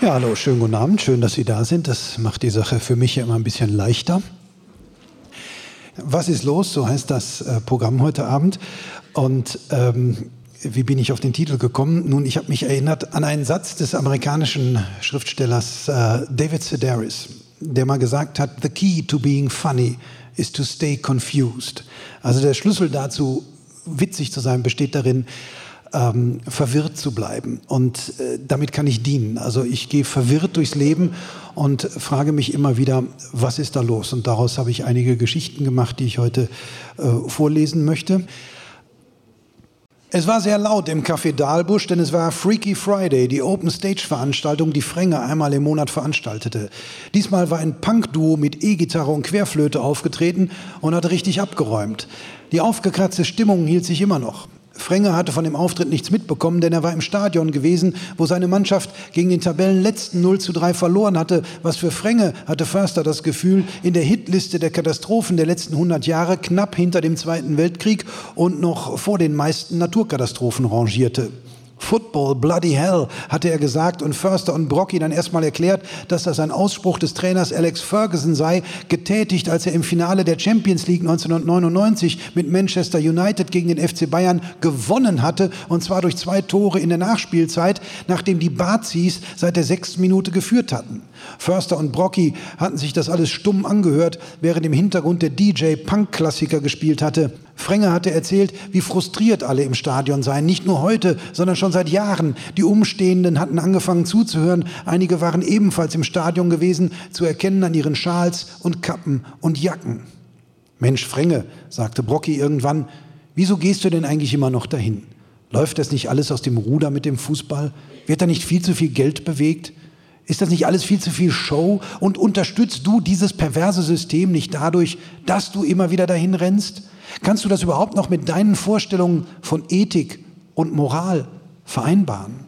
Ja, hallo, schönen guten Abend. Schön, dass Sie da sind. Das macht die Sache für mich ja immer ein bisschen leichter. Was ist los? So heißt das äh, Programm heute Abend. Und ähm, wie bin ich auf den Titel gekommen? Nun, ich habe mich erinnert an einen Satz des amerikanischen Schriftstellers äh, David Sedaris, der mal gesagt hat, The key to being funny is to stay confused. Also der Schlüssel dazu, witzig zu sein, besteht darin, ähm, verwirrt zu bleiben. Und äh, damit kann ich dienen. Also ich gehe verwirrt durchs Leben und frage mich immer wieder, was ist da los? Und daraus habe ich einige Geschichten gemacht, die ich heute äh, vorlesen möchte. Es war sehr laut im Café Dahlbusch, denn es war Freaky Friday, die Open Stage Veranstaltung, die Frenge einmal im Monat veranstaltete. Diesmal war ein Punk-Duo mit E-Gitarre und Querflöte aufgetreten und hat richtig abgeräumt. Die aufgekratzte Stimmung hielt sich immer noch. Frenge hatte von dem Auftritt nichts mitbekommen, denn er war im Stadion gewesen, wo seine Mannschaft gegen den Tabellenletzten 0 zu 3 verloren hatte. Was für Frenge hatte Förster das Gefühl, in der Hitliste der Katastrophen der letzten 100 Jahre knapp hinter dem Zweiten Weltkrieg und noch vor den meisten Naturkatastrophen rangierte. Football, bloody hell, hatte er gesagt und Förster und Brocky dann erstmal erklärt, dass das ein Ausspruch des Trainers Alex Ferguson sei, getätigt, als er im Finale der Champions League 1999 mit Manchester United gegen den FC Bayern gewonnen hatte und zwar durch zwei Tore in der Nachspielzeit, nachdem die Bazis seit der sechsten Minute geführt hatten. Förster und Brocky hatten sich das alles stumm angehört, während im Hintergrund der DJ Punk-Klassiker gespielt hatte. Frenge hatte erzählt, wie frustriert alle im Stadion seien. Nicht nur heute, sondern schon seit Jahren. Die Umstehenden hatten angefangen zuzuhören. Einige waren ebenfalls im Stadion gewesen, zu erkennen an ihren Schals und Kappen und Jacken. Mensch, Frenge, sagte Brocky irgendwann, wieso gehst du denn eigentlich immer noch dahin? Läuft das nicht alles aus dem Ruder mit dem Fußball? Wird da nicht viel zu viel Geld bewegt? Ist das nicht alles viel zu viel Show? Und unterstützt du dieses perverse System nicht dadurch, dass du immer wieder dahin rennst? Kannst du das überhaupt noch mit deinen Vorstellungen von Ethik und Moral vereinbaren?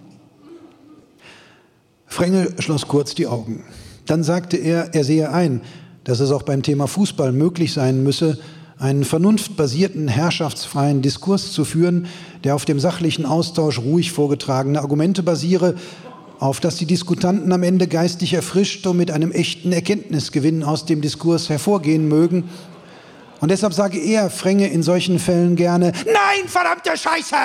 Frengel schloss kurz die Augen. Dann sagte er, er sehe ein, dass es auch beim Thema Fußball möglich sein müsse, einen vernunftbasierten, herrschaftsfreien Diskurs zu führen, der auf dem sachlichen Austausch ruhig vorgetragene Argumente basiere, auf dass die Diskutanten am Ende geistig erfrischt und mit einem echten Erkenntnisgewinn aus dem Diskurs hervorgehen mögen und deshalb sage er, Frenge, in solchen Fällen gerne, nein, verdammte Scheiße!